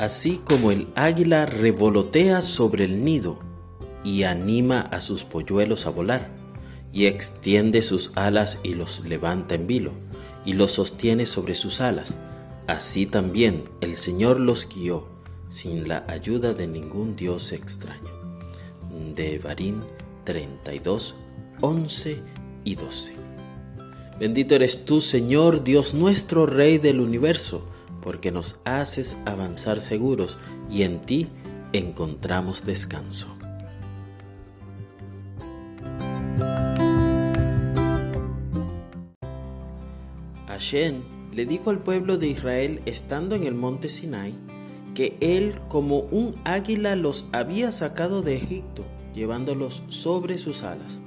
Así como el águila revolotea sobre el nido y anima a sus polluelos a volar, y extiende sus alas y los levanta en vilo, y los sostiene sobre sus alas, así también el Señor los guió sin la ayuda de ningún Dios extraño. De Barín 32, 11 y 12. Bendito eres tú, Señor, Dios nuestro, Rey del universo, porque nos haces avanzar seguros y en ti encontramos descanso. Hashem le dijo al pueblo de Israel estando en el monte Sinai que él como un águila los había sacado de Egipto, llevándolos sobre sus alas.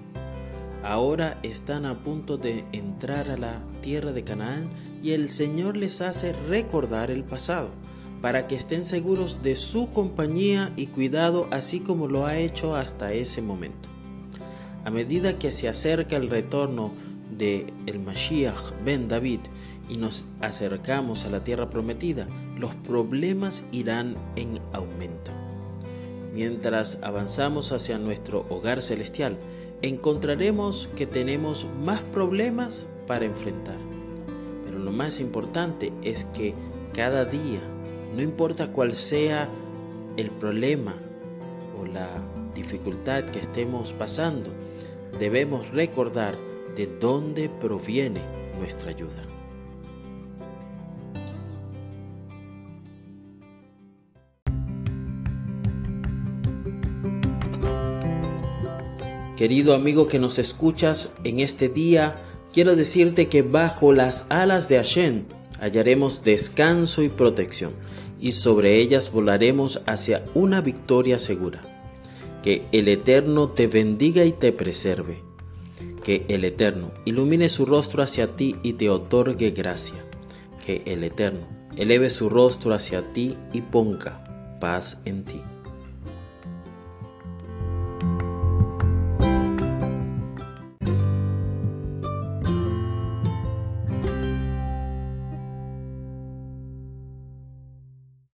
Ahora están a punto de entrar a la tierra de Canaán y el Señor les hace recordar el pasado, para que estén seguros de su compañía y cuidado así como lo ha hecho hasta ese momento. A medida que se acerca el retorno de el Mashiach ben David y nos acercamos a la tierra prometida, los problemas irán en aumento. Mientras avanzamos hacia nuestro hogar celestial, encontraremos que tenemos más problemas para enfrentar. Más importante es que cada día, no importa cuál sea el problema o la dificultad que estemos pasando, debemos recordar de dónde proviene nuestra ayuda. Querido amigo que nos escuchas en este día, quiero decirte que bajo las alas de Hashem hallaremos descanso y protección, y sobre ellas volaremos hacia una victoria segura. Que el Eterno te bendiga y te preserve. Que el Eterno ilumine su rostro hacia ti y te otorgue gracia. Que el Eterno eleve su rostro hacia ti y ponga paz en ti.